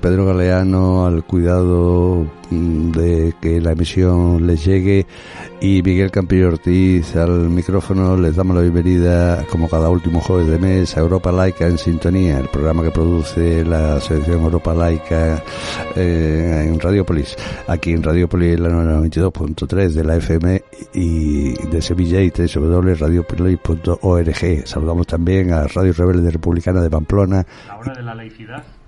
Pedro Galeano al cuidado mm, de que la emisión les llegue y Miguel Campillo Ortiz al micrófono. Les damos la bienvenida, como cada último jueves de mes, a Europa Laica en Sintonía, el programa que produce la Asociación Europa Laica eh, en Radiopolis. Aquí en Radiopolis, la 92.3 de la FM y de Sevilla y www.radiopolis.org. Saludamos también a Radio Rebelde Republicana de Pamplona. La hora de la laicidad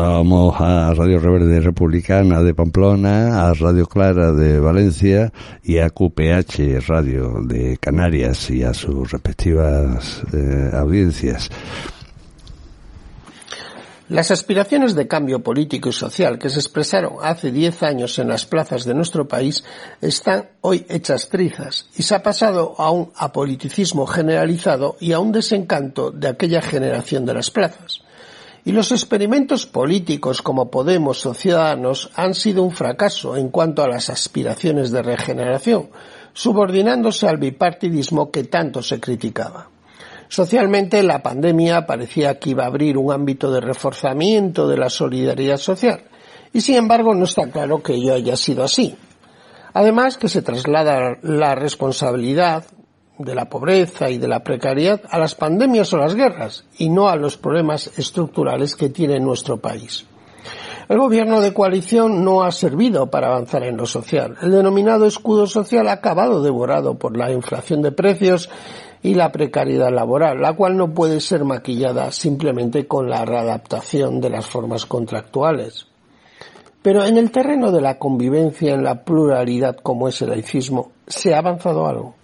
Saludamos a Radio Reverde Republicana de Pamplona, a Radio Clara de Valencia y a QPH Radio de Canarias y a sus respectivas eh, audiencias. Las aspiraciones de cambio político y social que se expresaron hace diez años en las plazas de nuestro país están hoy hechas trizas y se ha pasado a un apoliticismo generalizado y a un desencanto de aquella generación de las plazas. Y los experimentos políticos como Podemos o Ciudadanos han sido un fracaso en cuanto a las aspiraciones de regeneración, subordinándose al bipartidismo que tanto se criticaba. Socialmente, la pandemia parecía que iba a abrir un ámbito de reforzamiento de la solidaridad social, y sin embargo no está claro que ello haya sido así. Además, que se traslada la responsabilidad de la pobreza y de la precariedad a las pandemias o las guerras y no a los problemas estructurales que tiene nuestro país. El gobierno de coalición no ha servido para avanzar en lo social. El denominado escudo social ha acabado devorado por la inflación de precios y la precariedad laboral, la cual no puede ser maquillada simplemente con la readaptación de las formas contractuales. Pero en el terreno de la convivencia en la pluralidad como es el laicismo, ¿se ha avanzado algo?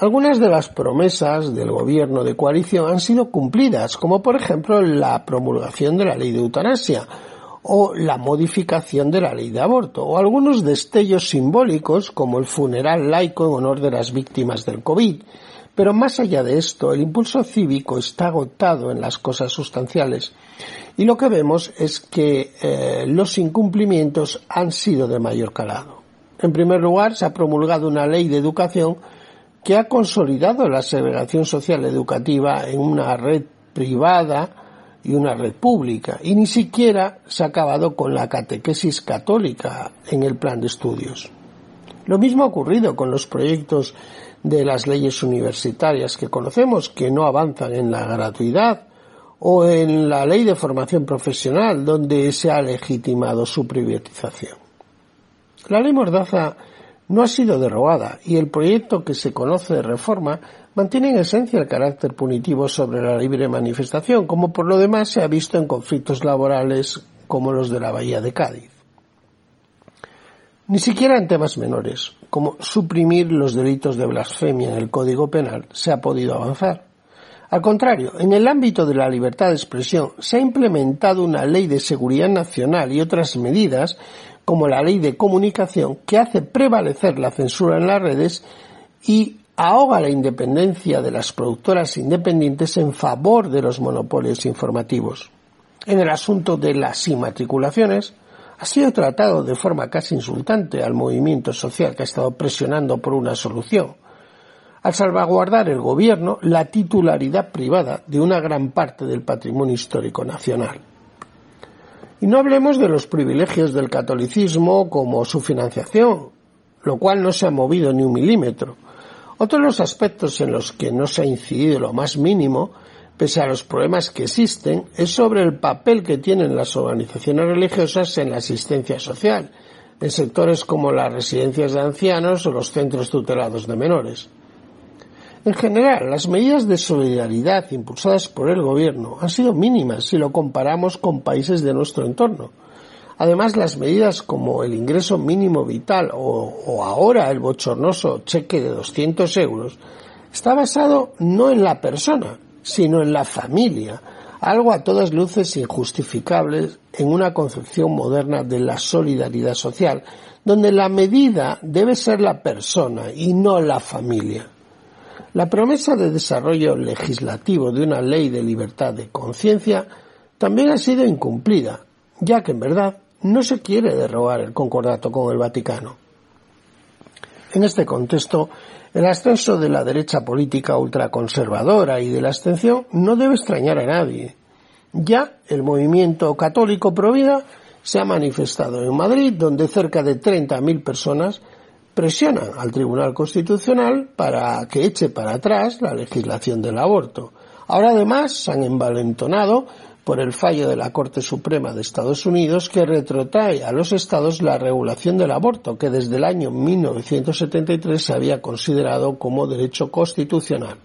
Algunas de las promesas del gobierno de coalición han sido cumplidas, como por ejemplo la promulgación de la ley de eutanasia o la modificación de la ley de aborto, o algunos destellos simbólicos como el funeral laico en honor de las víctimas del COVID. Pero más allá de esto, el impulso cívico está agotado en las cosas sustanciales y lo que vemos es que eh, los incumplimientos han sido de mayor calado. En primer lugar, se ha promulgado una ley de educación que ha consolidado la segregación social educativa en una red privada y una red pública, y ni siquiera se ha acabado con la catequesis católica en el plan de estudios. Lo mismo ha ocurrido con los proyectos de las leyes universitarias que conocemos que no avanzan en la gratuidad o en la ley de formación profesional donde se ha legitimado su privatización. La ley Mordaza no ha sido derogada y el proyecto que se conoce de reforma mantiene en esencia el carácter punitivo sobre la libre manifestación, como por lo demás se ha visto en conflictos laborales como los de la Bahía de Cádiz. Ni siquiera en temas menores, como suprimir los delitos de blasfemia en el Código Penal, se ha podido avanzar. Al contrario, en el ámbito de la libertad de expresión se ha implementado una ley de seguridad nacional y otras medidas como la ley de comunicación que hace prevalecer la censura en las redes y ahoga la independencia de las productoras independientes en favor de los monopolios informativos. En el asunto de las inmatriculaciones, ha sido tratado de forma casi insultante al movimiento social que ha estado presionando por una solución, al salvaguardar el gobierno la titularidad privada de una gran parte del patrimonio histórico nacional. Y no hablemos de los privilegios del catolicismo como su financiación, lo cual no se ha movido ni un milímetro, Otro de los aspectos en los que no se ha incidido lo más mínimo, pese a los problemas que existen, es sobre el papel que tienen las organizaciones religiosas en la asistencia social, en sectores como las residencias de ancianos o los centros tutelados de menores. En general, las medidas de solidaridad impulsadas por el Gobierno han sido mínimas si lo comparamos con países de nuestro entorno. Además, las medidas como el ingreso mínimo vital o, ahora el bochornoso cheque de 200 euros está basado no en la persona, sino en la familia, algo a todas luces injustificable en una concepción moderna de la solidaridad social, donde la medida debe ser la persona y no la familia. La promesa de desarrollo legislativo de una ley de libertad de conciencia también ha sido incumplida, ya que en verdad no se quiere derrogar el concordato con el Vaticano. En este contexto, el ascenso de la derecha política ultraconservadora y de la abstención no debe extrañar a nadie. Ya el movimiento católico Provida se ha manifestado en Madrid, donde cerca de 30.000 personas presionan al Tribunal Constitucional para que eche para atrás la legislación del aborto. Ahora además se han envalentonado por el fallo de la Corte Suprema de Estados Unidos que retrotrae a los estados la regulación del aborto, que desde el año 1973 se había considerado como derecho constitucional.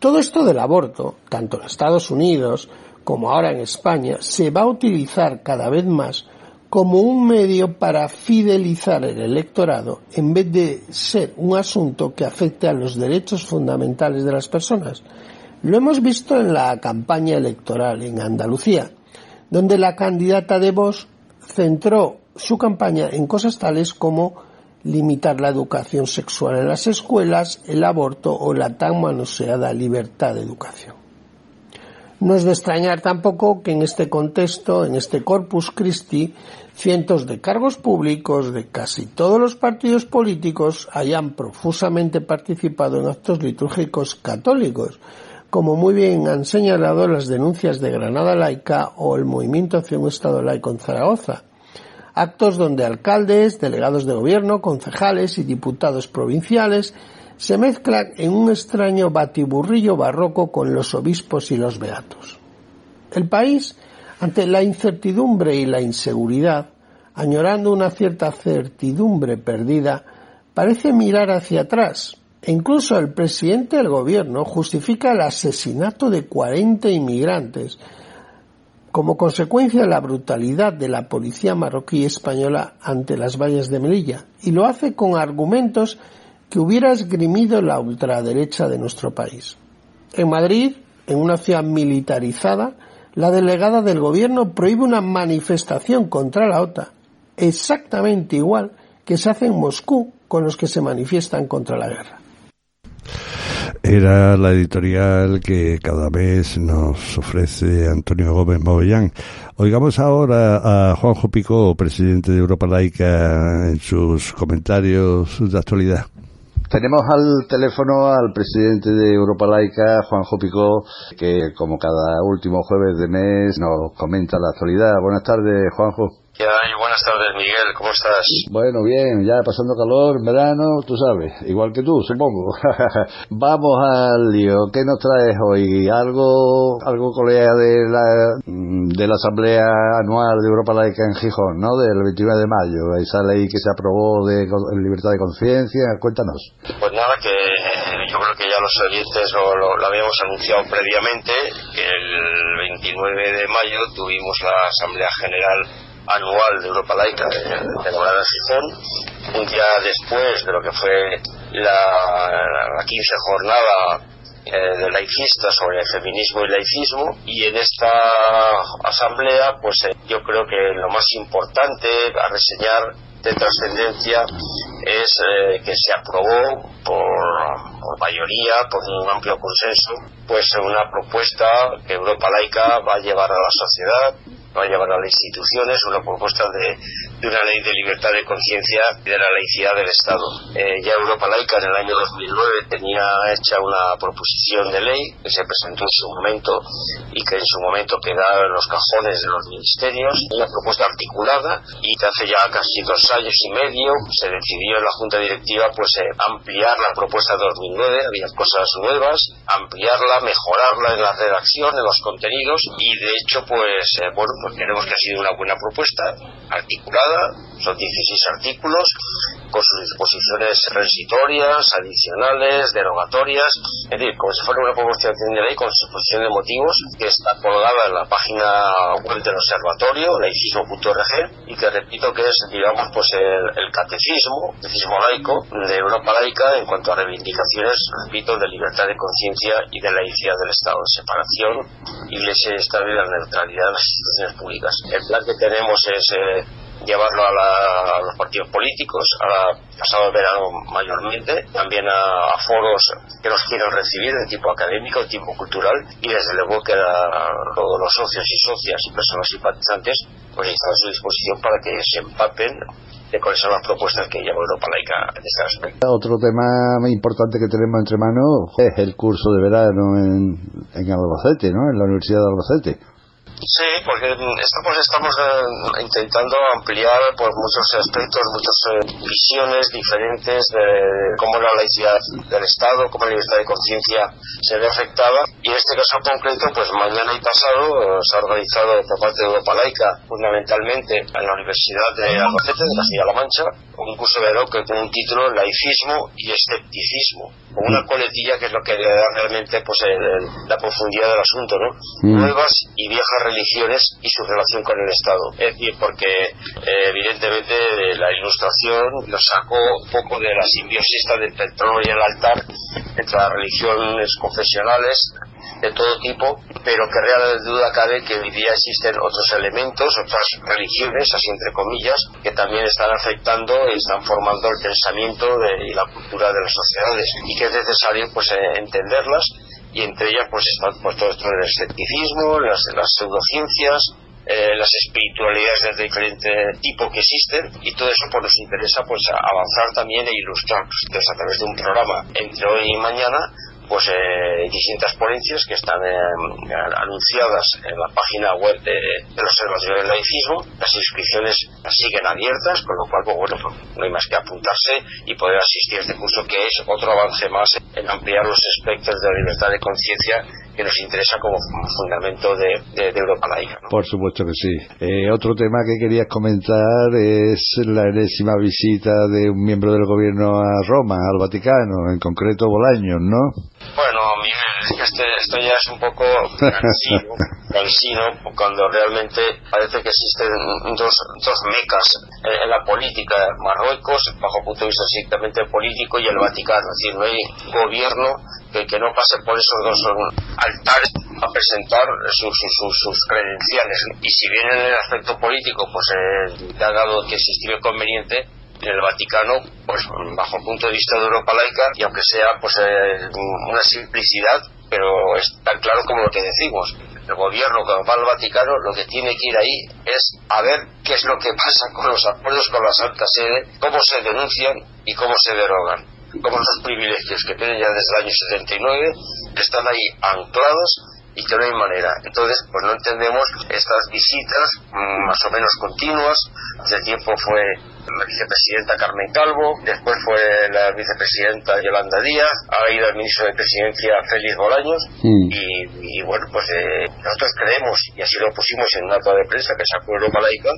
Todo esto del aborto, tanto en Estados Unidos como ahora en España, se va a utilizar cada vez más como un medio para fidelizar el electorado en vez de ser un asunto que afecte a los derechos fundamentales de las personas lo hemos visto en la campaña electoral en Andalucía, donde la candidata de Vox centró su campaña en cosas tales como limitar la educación sexual en las escuelas, el aborto o la tan manoseada libertad de educación. No es de extrañar tampoco que en este contexto, en este Corpus Christi, cientos de cargos públicos de casi todos los partidos políticos hayan profusamente participado en actos litúrgicos católicos, como muy bien han señalado las denuncias de Granada Laica o el Movimiento hacia un Estado laico en Zaragoza. Actos donde alcaldes, delegados de gobierno, concejales y diputados provinciales se mezclan en un extraño batiburrillo barroco con los obispos y los beatos. El país, ante la incertidumbre y la inseguridad, añorando una cierta certidumbre perdida, parece mirar hacia atrás, e incluso el presidente del gobierno justifica el asesinato de 40 inmigrantes como consecuencia de la brutalidad de la policía marroquí española ante las valles de Melilla, y lo hace con argumentos que hubiera esgrimido la ultraderecha de nuestro país. En Madrid, en una ciudad militarizada, la delegada del gobierno prohíbe una manifestación contra la OTAN, exactamente igual que se hace en Moscú con los que se manifiestan contra la guerra. Era la editorial que cada vez nos ofrece Antonio Gómez Movellán. Oigamos ahora a Juanjo Picó, presidente de Europa Laica, en sus comentarios de actualidad. Tenemos al teléfono al presidente de Europa Laica, Juanjo Picó, que como cada último jueves de mes nos comenta la actualidad. Buenas tardes, Juanjo. ¿Qué hay? Buenas tardes, Miguel. ¿Cómo estás? Bueno, bien, ya pasando calor, verano, tú sabes, igual que tú, supongo. Vamos al lío. ¿Qué nos traes hoy? ¿Algo, algo colega de la, de la Asamblea Anual de Europa Laica en Gijón, ¿no? Del 29 de mayo. Esa ley que se aprobó de libertad de conciencia. Cuéntanos. Pues nada, que yo creo que ya los oyentes lo, lo habíamos anunciado previamente, que el 29 de mayo tuvimos la Asamblea General anual de Europa Laica celebrada en Gijón, un día después de lo que fue la, la 15 jornada eh, de laicistas sobre el feminismo y laicismo y en esta asamblea pues eh, yo creo que lo más importante a reseñar de trascendencia es eh, que se aprobó por, mayoría, por un amplio consenso, pues una propuesta que Europa Laica va a llevar a la sociedad va a llevar a las instituciones una propuesta de, una ley de libertad de conciencia y de la laicidad del Estado. Eh, ya Europa Laica en el año 2009 tenía hecha una proposición de ley que se presentó en su momento y que en su momento quedaba en los cajones de los ministerios, una propuesta articulada y que hace ya casi dos años y medio se decidió en la Junta Directiva pues eh, ampliar la propuesta de 2009, había cosas nuevas, ampliarla, mejorarla en la redacción, en los contenidos y de hecho pues eh, bueno, pues creemos que ha sido una buena propuesta, articulada, son 16 artículos con sus disposiciones transitorias, adicionales, derogatorias, es decir, como si fuera una proposición de ley con su exposición de motivos que está colgada en la página web del observatorio, laicismo.org, y que repito que es, digamos, pues el, catecismo, el catecismo laico de Europa laica en cuanto a reivindicaciones, repito, de libertad de conciencia y de laicidad del Estado, de separación, iglesia y Estado y la neutralidad de las instituciones públicas. El plan que tenemos es eh, llevarlo a, los partidos políticos, a pasado el verano mayormente, también a, foros que nos quieran recibir de tipo académico, de tipo cultural, y desde luego que a todos los socios y socias y personas simpatizantes pues están a su disposición para que se empapen de cuáles son las propuestas que lleva Europa Laica en este aspecto. Otro tema muy importante que tenemos entre manos es el curso de verano en, en Albacete, ¿no? en la Universidad de Albacete. Sí, porque estamos, estamos eh, intentando ampliar por muchos aspectos, muchas eh, visiones diferentes de cómo la laicidad del Estado, cómo la libertad de conciencia se ve afectada. Y en este caso concreto, pues mañana y pasado eh, se ha organizado por parte de Europa Laica, fundamentalmente en la Universidad de Albacete, de Castilla-La Mancha, un curso de que con un título Laicismo y Escepticismo, con una coletilla que es lo que le da realmente pues, la profundidad del asunto, ¿no? Mm. Nuevas y viejas religiones y su relación con el Estado. Es decir, porque eh, evidentemente la ilustración lo sacó un poco de la simbiosis entre el trono y el altar, entre las religiones confesionales de todo tipo, pero que real duda cabe que hoy día existen otros elementos, otras religiones, así entre comillas, que también están afectando y están formando el pensamiento y la cultura de las sociedades y que es necesario pues eh, entenderlas y entre ellas pues están pues, todo esto del escepticismo, las, las pseudociencias, eh, las espiritualidades de diferente tipo que existen y todo eso pues nos interesa pues avanzar también e ilustrar entonces a través de un programa entre hoy y mañana pues eh, distintas ponencias que están eh, anunciadas en la página web de, Observatorio del Laicismo. Las inscripciones siguen abiertas, con lo cual, pues, bueno, pues, no hay más que apuntarse y poder asistir a este curso que es otro avance más en ampliar los aspectos de la libertad de conciencia que nos interesa como fundamento de, Europa laica. Por supuesto que sí. Eh, otro tema que querías comentar es la enésima visita de un miembro del gobierno a Roma, al Vaticano, en concreto Bolaños, ¿no? Bueno, Miguel, este, esto ya es un poco cansino, cansino cuando realmente parece que existen dos, dos mecas en, la política, Marruecos, bajo punto de vista estrictamente político, y el Vaticano. Es decir, no hay gobierno que, que no pase por esos dos altares a presentar sus, sus, sus, credenciales. Y si bien en el aspecto político pues eh, ha dado que existiría conveniente, en el Vaticano, pues bajo el punto de vista de Europa laica, y aunque sea pues eh, una simplicidad, pero es tan claro como lo que decimos. El gobierno cuando va al Vaticano lo que tiene que ir ahí es a ver qué es lo que pasa con los acuerdos con la Santa Sede, cómo se denuncian y cómo se derogan. Como esos privilegios que tienen ya desde el año 79 están ahí anclados y que no hay manera. Entonces, pues no entendemos estas visitas mm, más o menos continuas. Hace tiempo fue la vicepresidenta Carmen Calvo, después fue la vicepresidenta Yolanda Díaz, ha ido el ministro de Presidencia Félix Bolaños mm. y, bueno, pues eh, nosotros creemos, y así lo pusimos en una nota de prensa que sacó Europa Laica,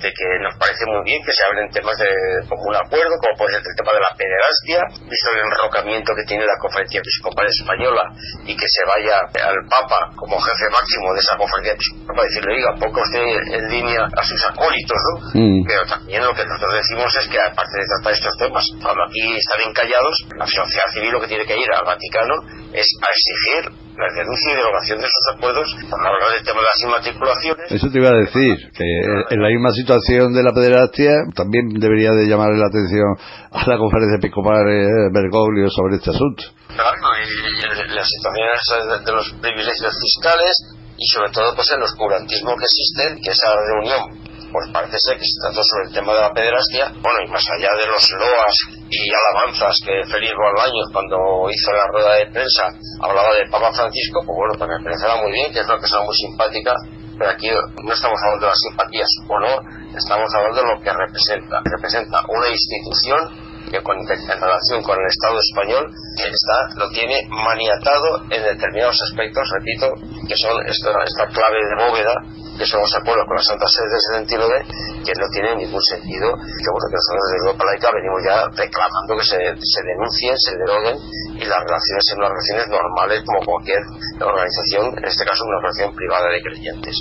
de que nos parece muy bien que se hablen temas de común acuerdo, como puede ser el tema de la pederastia, visto el enrocamiento que tiene la Conferencia Episcopal Española y que se vaya al Papa como jefe máximo de esa Conferencia Episcopal para decirle, oiga, poco usted en línea a sus acólitos, ¿no? Mm. Pero también lo que nosotros decimos es que aparte de tratar estos temas, cuando aquí están encallados, la sociedad civil lo que tiene que ir al Vaticano es a exigir la denuncia y derogación de esos acuerdos, para hablar del tema de las inmatriculaciones. Eso te iba a decir, que en la misma situación de la pederastia también debería de llamarle la atención a la conferencia episcopal eh, Bergoglio sobre este asunto. Claro, y, las situaciones de los privilegios fiscales y sobre todo pues el oscurantismo que existe, que esa reunión pues parece ser que se trató sobre el tema de la pederastia, bueno, y más allá de los loas y alabanzas que Félix Bolaños cuando hizo la rueda de prensa hablaba del Papa Francisco, pues bueno, me parecerá muy bien, que es una persona muy simpática, pero aquí no estamos hablando de las simpatías o no, estamos hablando de lo que representa. Representa una institución que con, en relación con el Estado español está, lo tiene maniatado en determinados aspectos, repito, que son esta, esta clave de bóveda que somos de acuerdo con la Santa Sede de de que no tiene ningún sentido, que bueno, que nosotros desde Europa Laica venimos ya reclamando que se, se denuncien, se deroguen y las relaciones sean unas relaciones normales como cualquier organización, en este caso una organización privada de creyentes.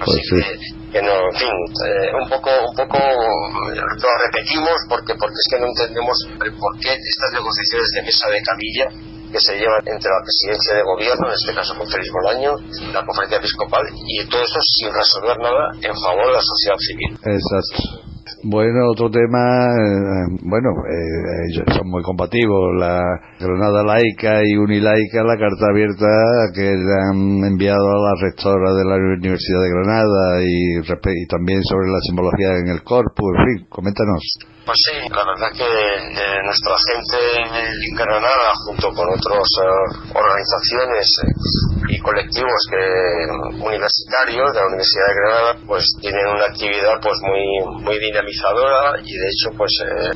Así pues que, no, en fin, eh, un poco, un poco lo repetimos porque, porque es que no entendemos por qué estas negociaciones de mesa de camilla que se llevan entre la presidencia de gobierno, en este caso con Félix Bolaño, la conferencia episcopal, y todo eso sin resolver nada en favor de la sociedad civil. Exacto. Bueno, otro tema, eh, bueno, eh, son muy compatibles, la Granada laica y unilaica, la carta abierta que le han enviado a la rectora de la Universidad de Granada y, y también sobre la simbología en el corpus, en fin, coméntanos. Pues sí, la verdad que eh, nuestra gente en Granada, junto con otras eh, organizaciones eh, y colectivos que universitarios de la Universidad de Granada, pues tienen una actividad pues muy muy dinamizadora y de hecho pues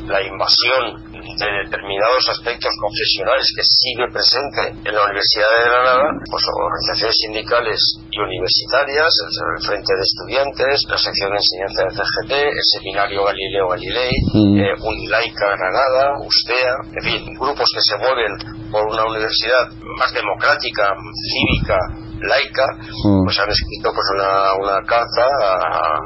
la invasión de determinados aspectos confesionales que sigue presente en la Universidad de Granada, pues organizaciones sindicales y universitarias, el Frente de Estudiantes, la sección de enseñanza del CGT, el Seminario Galileo Galilei, mm. eh, Unilaica Granada, USTEA, en fin, grupos que se mueven por una universidad más democrática, cívica, laica, mm. pues han escrito pues una, una carta a,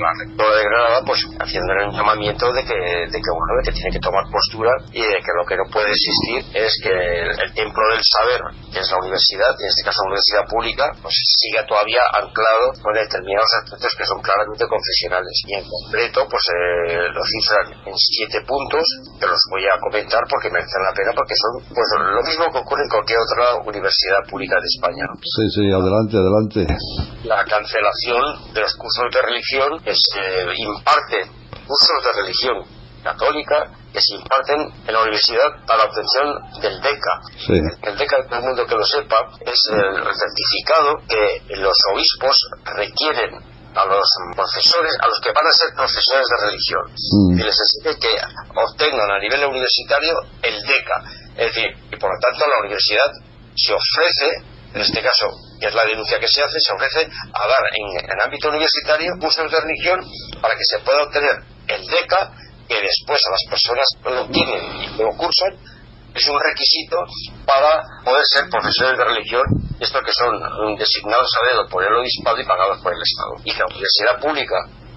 la rectora de Granada, pues haciendo un llamamiento de que, de que bueno, que tiene que tomar postura y de que lo que no puede existir es que el, templo del saber, que es la universidad, en este caso la universidad pública, pues siga todavía anclado con determinados aspectos que son claramente confesionales. Y en concreto, pues eh, lo cifran en siete puntos, que los voy a comentar porque merecen la pena, porque son pues lo mismo que ocurre en cualquier otra universidad pública de España. Sí, sí, adelante, adelante. La cancelación de los cursos de religión que se imparten, cursos de religión católica que se imparten en la universidad para la obtención del DECA. El DECA, todo el mundo que lo sepa, es el certificado que los obispos requieren a los profesores, a los que van a ser profesores de religión. Mm. Y les exige que obtengan a nivel universitario el DECA. Es decir, y por lo tanto la universidad se ofrece, en este caso que es la denuncia que se hace, se ofrece a dar en, ámbito universitario cursos de religión para que se pueda obtener el DECA, que después a las personas lo obtienen y lo cursan, es un requisito para poder ser profesores de religión, esto que son designados a dedo por el obispado y pagados por el Estado. Y la universidad pública,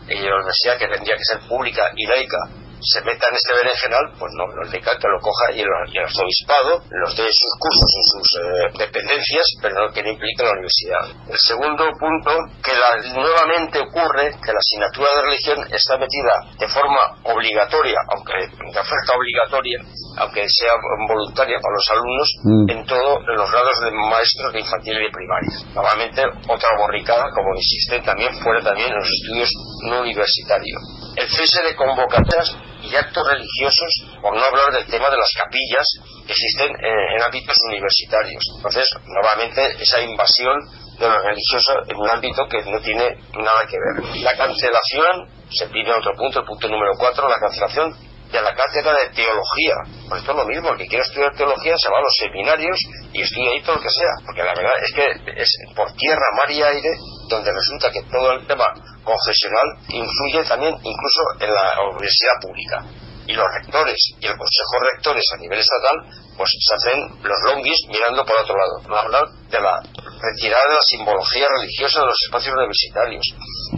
y la universidad que tendría que ser pública y laica, se meta en este berenjenal, pues no, lo indica que lo coja y el, arzobispado los dé sus cursos en sus eh, dependencias, pero no que no implique la universidad. El segundo punto, que nuevamente ocurre que la asignatura de religión está metida de forma obligatoria, aunque de oferta obligatoria, aunque sea voluntaria para los alumnos, mm. en todos los grados de maestros de infantil y de primaria. Nuevamente, otra borricada, como insiste también fuera también en los estudios no universitarios. El cese de convocatorias y actos religiosos, por no hablar del tema de las capillas que existen en, ámbitos universitarios. Entonces, nuevamente, esa invasión de lo religioso en un ámbito que no tiene nada que ver. La cancelación, se pide otro punto, el punto número cuatro, la cancelación de la cátedra de teología. Pues esto es lo mismo, el que quiera estudiar teología se va a los seminarios y estudia ahí todo lo que sea, porque la verdad es que es por tierra, mar y aire donde resulta que todo el tema confesional influye también incluso en la universidad pública. Y los rectores y el consejo de rectores a nivel estatal, pues se hacen los longis mirando por otro lado. No hablar de la retirada de la simbología religiosa de los espacios universitarios,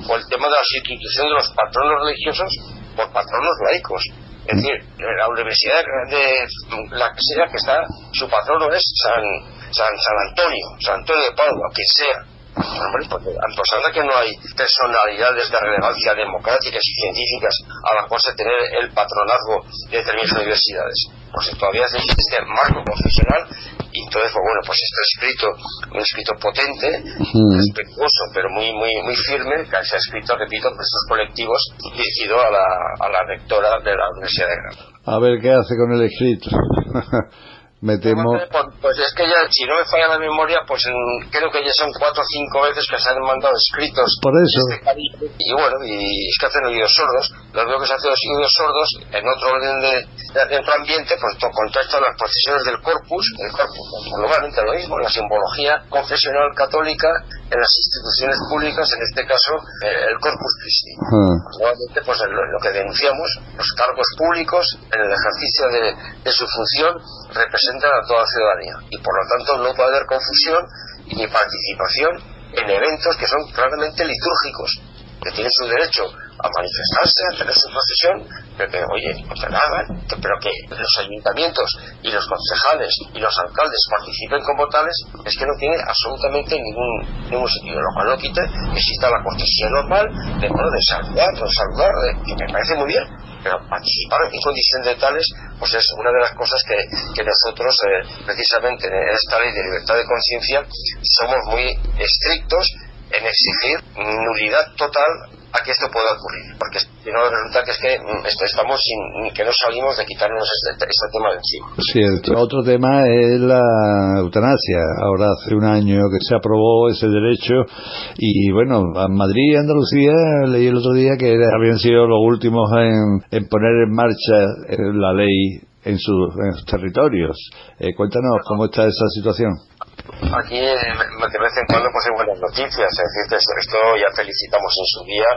o el tema de la sustitución de los patronos religiosos por patronos laicos. Es decir, la universidad de la que sea que está, su patrono es San, San, San Antonio, San Antonio de Padua, quien sea Hombre, de que no hay personalidades de relevancia democráticas y científicas a las cuales tener el patronazgo de determinadas universidades. Pues todavía existe este marco confesional y entonces pues bueno pues este escrito un escrito potente respetuoso pero muy muy muy firme que se ha escrito repito por estos colectivos dirigido a la, a la rectora de la Universidad de Granada. A ver qué hace con el escrito me temo pues, pues es que ya si no me falla la memoria pues creo que ya son cuatro o cinco veces que se han mandado escritos por eso. este y bueno y es que hacen oídos sordos. Los veo que se hacen oídos sordos en otro orden de, de, otro ambiente pues contexto las procesiones del corpus el corpus globalmente lo mismo la simbología confesional católica en las instituciones públicas en este caso eh, el corpus Christi. Globalmente pues lo, que denunciamos los cargos públicos en el ejercicio de, de su función representan a toda la ciudadanía. Y por lo tanto no puede haber confusión ni participación en eventos que son claramente litúrgicos, que tienen su derecho a manifestarse, a tener su procesión, pero que, oye, te hagan, pero que los ayuntamientos y los concejales y los alcaldes participen como tales, es que no tiene absolutamente ningún, ningún sentido, lo cual no quite que exista la cortesía normal de, bueno, de saludar, de saludar, que me parece muy bien, pero participar en condiciones de tales pues es una de las cosas que, que nosotros eh, precisamente en esta ley de libertad de conciencia somos muy estrictos en exigir nulidad total a que esto pueda ocurrir, porque si no resulta que es que mm, estamos sin que no salimos de quitarnos este, este tema de encima. Cierto. Otro tema es la eutanasia. Ahora hace un año que se aprobó ese derecho y bueno, a Madrid y Andalucía leí el otro día que habían sido los últimos en, en poner en marcha eh, la ley en, sus territorios. Eh, cuéntanos cómo está esa situación. Aquí de vez en cuando pues hay buenas noticias, es decir, esto, ya felicitamos en su día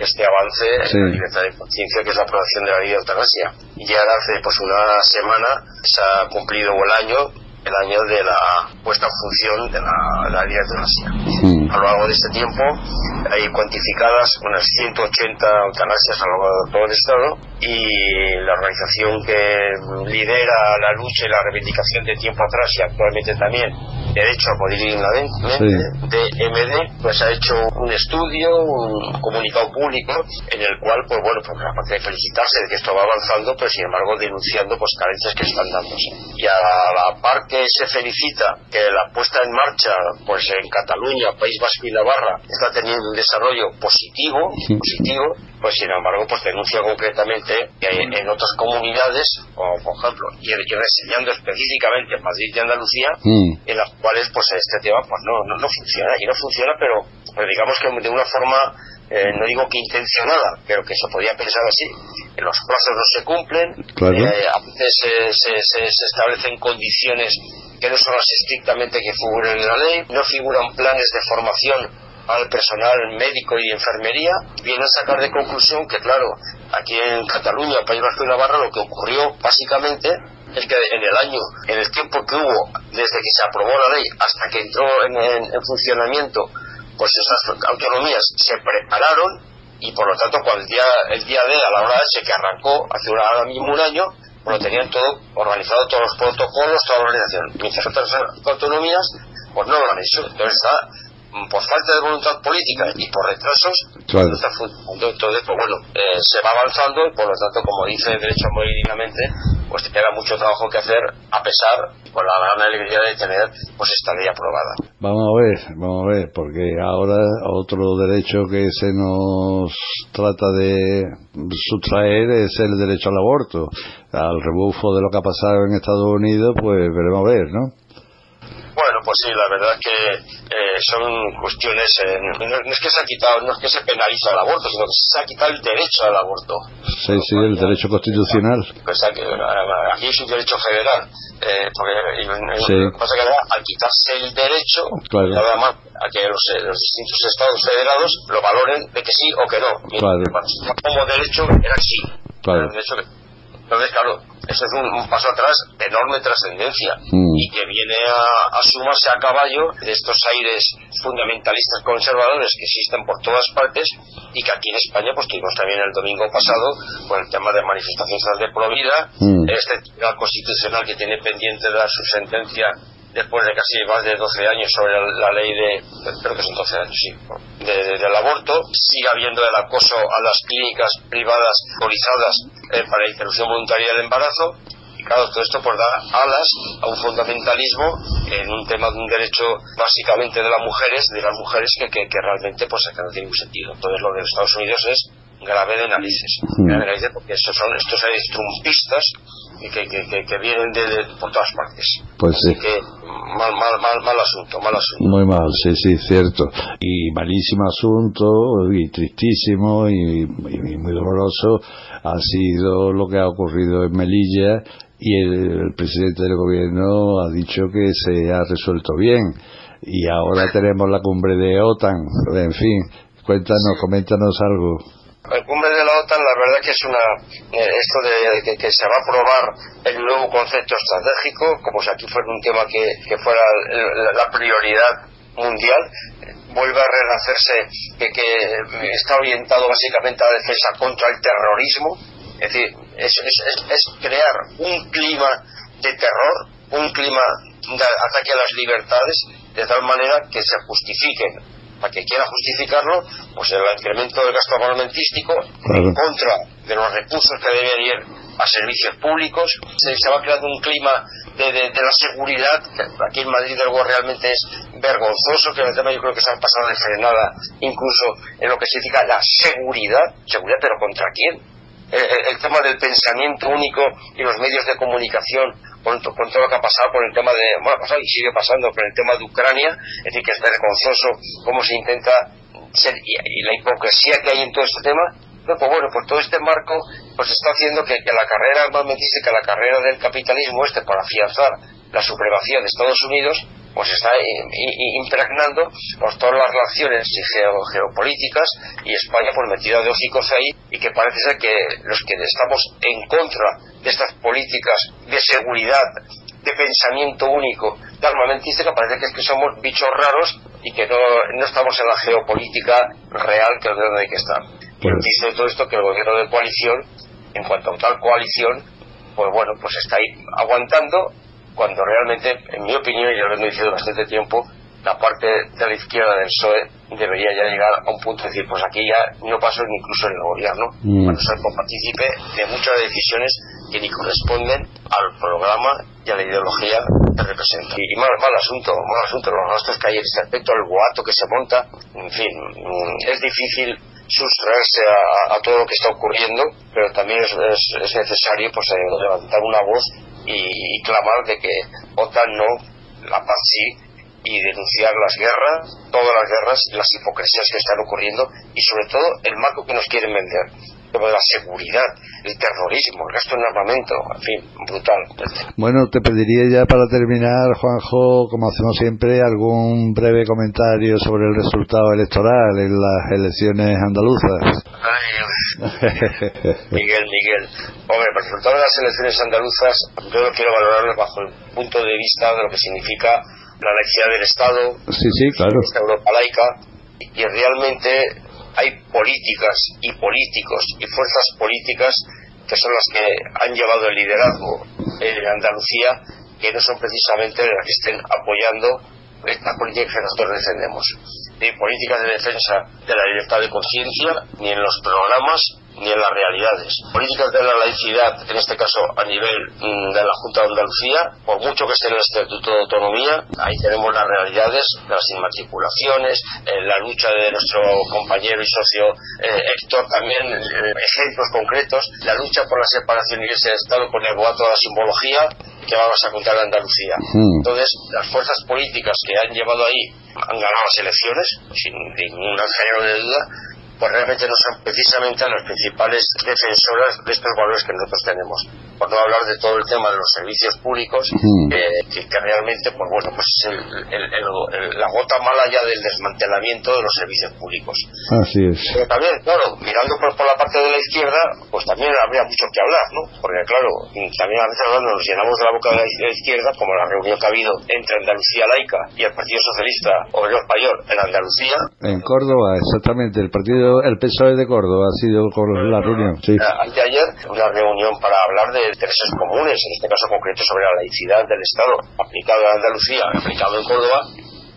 este avance en la libertad de conciencia que es la aprobación de la ley de eutanasia. Y ya hace pues una semana se ha cumplido el año el año de la puesta en función de la, de la ley de eutanasia. A lo largo de este tiempo. Hay cuantificadas unas 180 eutanasias a lo largo de todo el Estado y la organización que lidera la lucha y la reivindicación de tiempo atrás y actualmente también Derecho a Morir Dignamente de MD pues ha hecho un estudio, un comunicado público en el cual pues bueno pues aparte de felicitarse de que esto va avanzando pues sin embargo denunciando pues carencias que están dándose y a la par que se felicita que la puesta en marcha pues en Cataluña, País Vasco y Navarra está teniendo un desarrollo positivo, positivo, pues sin embargo pues denuncia concretamente que en otras comunidades, como por ejemplo, y, reseñando específicamente Madrid y Andalucía, en las cuales pues este tema pues no, no, funciona, y no funciona pero, digamos que de una forma eh, no digo que intencionada, pero que se podía pensar así. Los plazos no se cumplen, eh, a veces se, se, se, establecen condiciones que no son las estrictamente que figuran en la ley, no figuran planes de formación al personal médico y enfermería, viene a sacar de conclusión que, claro, aquí en Cataluña, País Vasco y Navarra, lo que ocurrió básicamente es que en el año, en el tiempo que hubo desde que se aprobó la ley hasta que entró en, funcionamiento, pues esas autonomías se prepararon y por lo tanto cuando el día, el día de a la hora de que arrancó hace ahora mismo un año, bueno, tenían todo organizado, todos los protocolos, toda la organización. Mientras otras autonomías, pues no lo han hecho. Entonces está por falta de voluntad política y por retrasos, claro. está Entonces, pues bueno, eh, se va avanzando y por lo tanto, como dice el derecho a morir dignamente, pues te queda mucho trabajo que hacer a pesar, con la gran alegría de tener pues esta ley aprobada. Vamos a ver, vamos a ver, porque ahora otro derecho que se nos trata de sustraer es el derecho al aborto. Al rebufo de lo que ha pasado en Estados Unidos, pues veremos a ver, ¿no? Bueno, pues sí, la verdad que eh, son cuestiones, eh, no, es que se ha quitado, no es que se penaliza el aborto, sino que se ha quitado el derecho al aborto. Sí, sí, el derecho constitucional. Pues aquí es un derecho federal, eh, porque lo que pasa es que al quitarse el derecho, claro. nada más a que los, los, distintos estados federados lo valoren de que sí o que no. Claro. Como derecho era sí. Claro. entonces, claro, eso es un, paso atrás de enorme trascendencia mm. y que viene a, a, sumarse a caballo de estos aires fundamentalistas conservadores que existen por todas partes y que aquí en España pues tuvimos también el domingo pasado con el tema de manifestaciones de Provida, mm. este tribunal constitucional que tiene pendiente de su sentencia después de casi más de 12 años sobre la, ley de, creo que son 12 años, sí, de, del aborto, sigue habiendo el acoso a las clínicas privadas autorizadas eh, para la interrupción voluntaria del embarazo, y claro, todo esto pues da alas a un fundamentalismo en un tema de un derecho básicamente de las mujeres, de las mujeres que, que, realmente pues no tiene ningún sentido. Entonces lo de Estados Unidos es grave de narices, grave porque estos son estos trumpistas que, que, que, vienen de, por todas partes. Pues sí. que mal, mal, mal, mal asunto, mal asunto. Muy mal, sí, sí, cierto. Y malísimo asunto, y tristísimo, y, muy doloroso ha sido lo que ha ocurrido en Melilla y el, presidente del gobierno ha dicho que se ha resuelto bien y ahora tenemos la cumbre de OTAN en fin cuéntanos coméntanos algo la cumbre de la OTAN la verdad que es una eh, esto de que, se va a aprobar el nuevo concepto estratégico como si aquí fuera un tema que, fuera la prioridad mundial vuelve a renacerse que, que está orientado básicamente a la defensa contra el terrorismo. Es decir, es, es crear un clima de terror, un clima de ataque a las libertades, de tal manera que se justifiquen para que quiera justificarlo, pues el incremento del gasto armamentístico en contra de los recursos que deben ir a servicios públicos, se, va creando un clima de, de, la seguridad, que aquí en Madrid algo realmente es vergonzoso, que el tema yo creo que se han pasado de frenada incluso en lo que significa la seguridad, seguridad pero contra quién, el, tema del pensamiento único y los medios de comunicación con, todo lo que ha pasado con el tema de, bueno, y sigue pasando con el tema de Ucrania, es decir, que es vergonzoso cómo se intenta ser, y, la hipocresía que hay en todo este tema, pues bueno, pues todo este marco pues está haciendo que, que la carrera armamentística, la carrera del capitalismo este para afianzar la supremacía de Estados Unidos, pues está impregnando por todas las relaciones geopolíticas y España pues metida de hocicos ahí y que parece ser que los que estamos en contra de estas políticas de seguridad de pensamiento único de armamentística parece que es que somos bichos raros y que no, no estamos en la geopolítica real que es donde hay que estar. Y pues dice todo esto que el gobierno de coalición, en cuanto a tal coalición, pues bueno, pues está ahí aguantando cuando realmente, en mi opinión, y lo he dicho bastante tiempo, la parte de la izquierda del PSOE debería ya llegar a un punto de decir, pues aquí ya no paso ni incluso en el gobierno, mm. para ser partícipe de muchas decisiones que ni corresponden al programa y a la ideología que representa. Y mal, mal asunto, mal asunto, los gastos que hay en este aspecto, el boato que se monta, en fin, mm, es difícil sustraerse a, todo lo que está ocurriendo, pero también es, es, necesario pues eh, levantar una voz y, clamar de que OTAN no, la paz sí, y denunciar las guerras, todas las guerras, las hipocresías que están ocurriendo y sobre todo el marco que nos quieren vender de la seguridad, el terrorismo, el gasto en armamento, en fin, brutal. Bueno, te pediría ya para terminar, Juanjo, como hacemos siempre, algún breve comentario sobre el resultado electoral en las elecciones andaluzas. Miguel, Miguel. Hombre, el resultado de las elecciones andaluzas yo lo quiero valorar bajo el punto de vista de lo que significa la laicidad del Estado, sí, sí, claro. esta Europa laica, y realmente hay políticas y políticos y fuerzas políticas que son las que han llevado el liderazgo en Andalucía, que no son precisamente las que estén apoyando esta política que nosotros defendemos. Ni políticas de defensa de la libertad de conciencia, ni en los programas, ni en las realidades. Políticas de la laicidad, en este caso a nivel mm, de la Junta de Andalucía, por mucho que esté en el Estatuto de Autonomía, ahí tenemos las realidades de las inmatriculaciones, eh, la lucha de nuestro compañero y socio eh, Héctor, también eh, ejemplos concretos, la lucha por la separación Iglesia de Estado con el boato de la simbología que vamos a contar en Andalucía. Hmm. Entonces, las fuerzas políticas que han llevado ahí han ganado las elecciones, sin ningún género de duda, pues realmente no son precisamente las principales defensoras de estos valores que nosotros tenemos. Por no hablar de todo el tema de los servicios públicos, que, realmente, pues bueno, pues es la gota mala ya del desmantelamiento de los servicios públicos. Así es. Pero también, claro, mirando por, la parte de la izquierda, pues también habría mucho que hablar, ¿no? Porque claro, también a veces nos llenamos de la boca de la izquierda, como la reunión que ha habido entre Andalucía Laica y el Partido Socialista Obrero Español en Andalucía. En Córdoba, exactamente, el Partido el PSOE de Córdoba ha sido con la reunión. Sí. Anteayer, una reunión para hablar de intereses comunes, en este caso concreto sobre la laicidad del Estado aplicado en Andalucía, aplicado en Córdoba,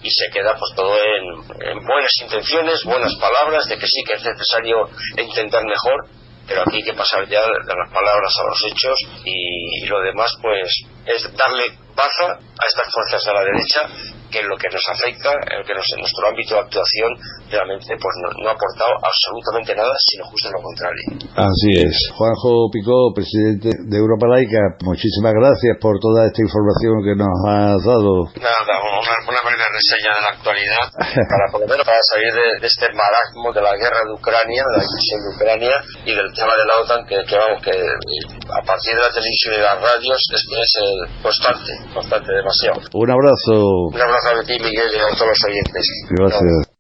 y se queda pues todo en, buenas intenciones, buenas palabras, de que sí que es necesario entender mejor, pero aquí hay que pasar ya de las palabras a los hechos y, lo demás pues es darle baza a estas fuerzas de la derecha que en lo que nos afecta, en, que nos, en nuestro ámbito de actuación, realmente pues no, ha aportado absolutamente nada, sino justo lo contrario. Así es. Juanjo Picó, presidente de Europa Laica, muchísimas gracias por toda esta información que nos has dado. Nada, una, una breve reseña de la actualidad para por lo menos para salir de, este marasmo de la guerra de Ucrania, de la invasión de Ucrania y del tema de la OTAN que, vamos, que a partir de la televisión y las radios es, es el constante, constante demasiado. Un abrazo. Un abrazo a ti, Miguel, y a todos los oyentes. Gracias.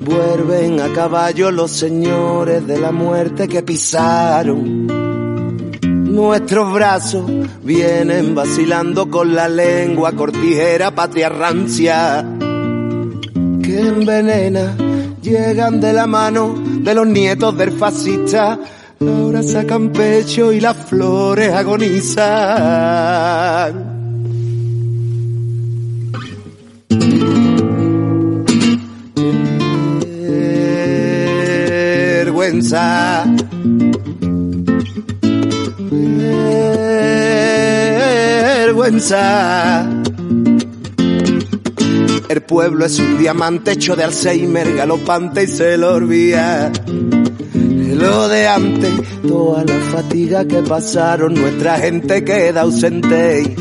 Vuelven a caballo los señores de la muerte que pisaron. Nuestros brazos vienen vacilando con la lengua cortijera patria rancia que envenena. Llegan de la mano de los nietos del fascista. Ahora sacan pecho y las flores agonizan. Vergüenza. Vergüenza. El pueblo es un diamante hecho de Alzheimer, galopante y se lo olvida. Lo de antes, toda la fatiga que pasaron, nuestra gente queda ausente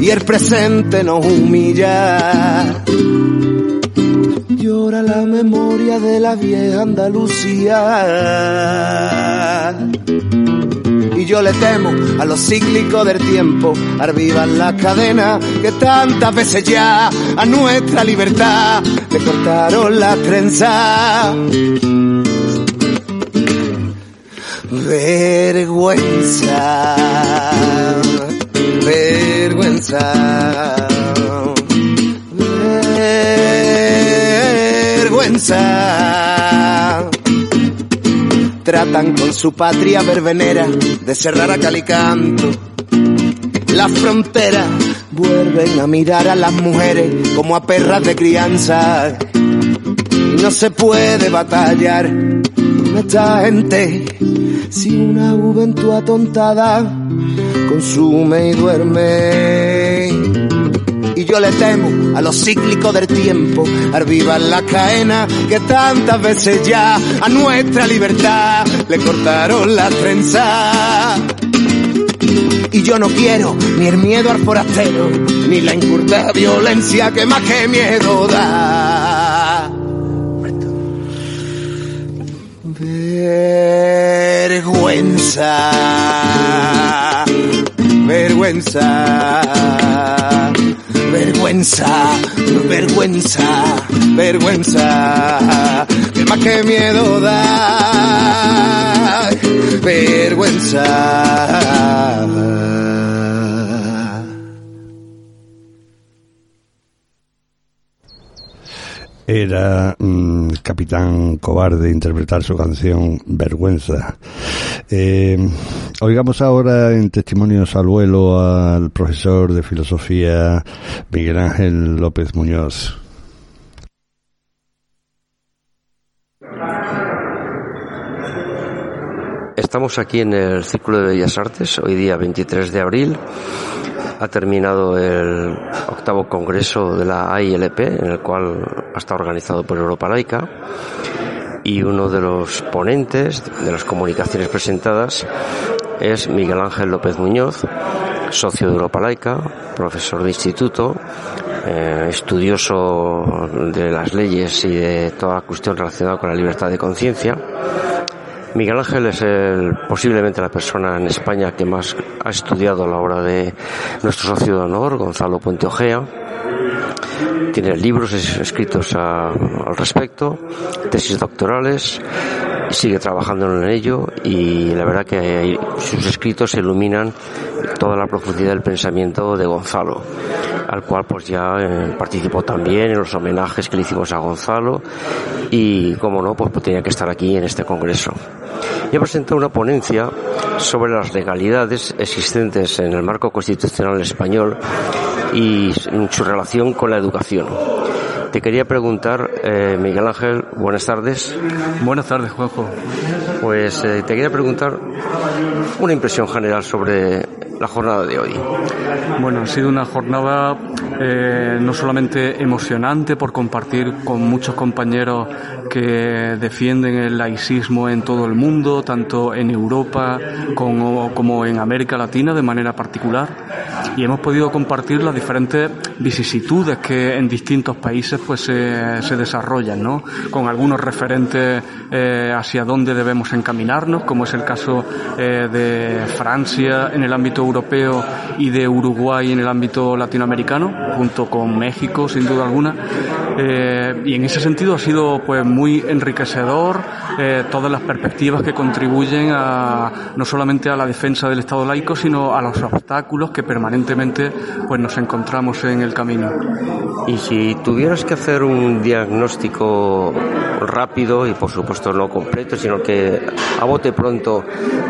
y el presente nos humilla llora la memoria de la vieja Andalucía. Y yo le temo a los cíclicos del tiempo, arvivan la cadena que tantas veces ya a nuestra libertad le cortaron la trenza. Vergüenza, vergüenza. Tratan con su patria verbenera de cerrar a Calicanto. La frontera vuelven a mirar a las mujeres como a perras de crianza. Y no se puede batallar con esta gente si una juventud atontada consume y duerme yo le temo a los cíclicos del tiempo, arvivan la cadena que tantas veces ya a nuestra libertad le cortaron la trenza. Y yo no quiero ni el miedo al forastero, ni la incurta violencia que más que miedo da. Vergüenza, vergüenza vergüenza, vergüenza, vergüenza, que más que miedo da, vergüenza. Era mm, Capitán Cobarde interpretar su canción Vergüenza. Eh, oigamos ahora en testimonios al vuelo al profesor de filosofía Miguel Ángel López Muñoz. Estamos aquí en el Círculo de Bellas Artes, hoy día 23 de abril, ha terminado el octavo congreso de la AILP, en el cual ha estado organizado por Europa Laica, y uno de los ponentes de las comunicaciones presentadas es Miguel Ángel López Muñoz, socio de Europa Laica, profesor de instituto, eh, estudioso de las leyes y de toda la cuestión relacionada con la libertad de conciencia Miguel Ángel es posiblemente la persona en España que más ha estudiado la obra de nuestro socio de honor, Gonzalo Puente Ojea. Tiene libros escritos al respecto, tesis doctorales, sigue trabajando en ello y la verdad que sus escritos iluminan toda la profundidad del pensamiento de Gonzalo, al cual pues ya eh, participó también en los homenajes que le hicimos a Gonzalo y como no, pues, pues tenía que estar aquí en este congreso. Y ha presentado una ponencia sobre las legalidades existentes en el marco constitucional español y su relación con la educación. Te quería preguntar, eh, Miguel Ángel, buenas tardes. Buenas tardes, Juanjo. Pues eh, te quería preguntar una impresión general sobre la jornada de hoy. Bueno, ha sido una jornada eh, no solamente emocionante por compartir con muchos compañeros que defienden el laicismo en todo el mundo, tanto en Europa como, como en América Latina de manera particular, y hemos podido compartir las diferentes vicisitudes que en distintos países pues se, se desarrollan, ¿no? Con algunos referentes eh, hacia dónde debemos encaminarnos, como es el caso eh, de Francia en el ámbito europeo y de Uruguay en el ámbito latinoamericano, junto con México, sin duda alguna. Eh, y en ese sentido ha sido pues muy enriquecedor eh, todas las perspectivas que contribuyen a, no solamente a la defensa del Estado laico, sino a los obstáculos que permanentemente pues nos encontramos en el camino. Y si tuvieras que hacer un diagnóstico rápido y por supuesto no completo, sino que a bote pronto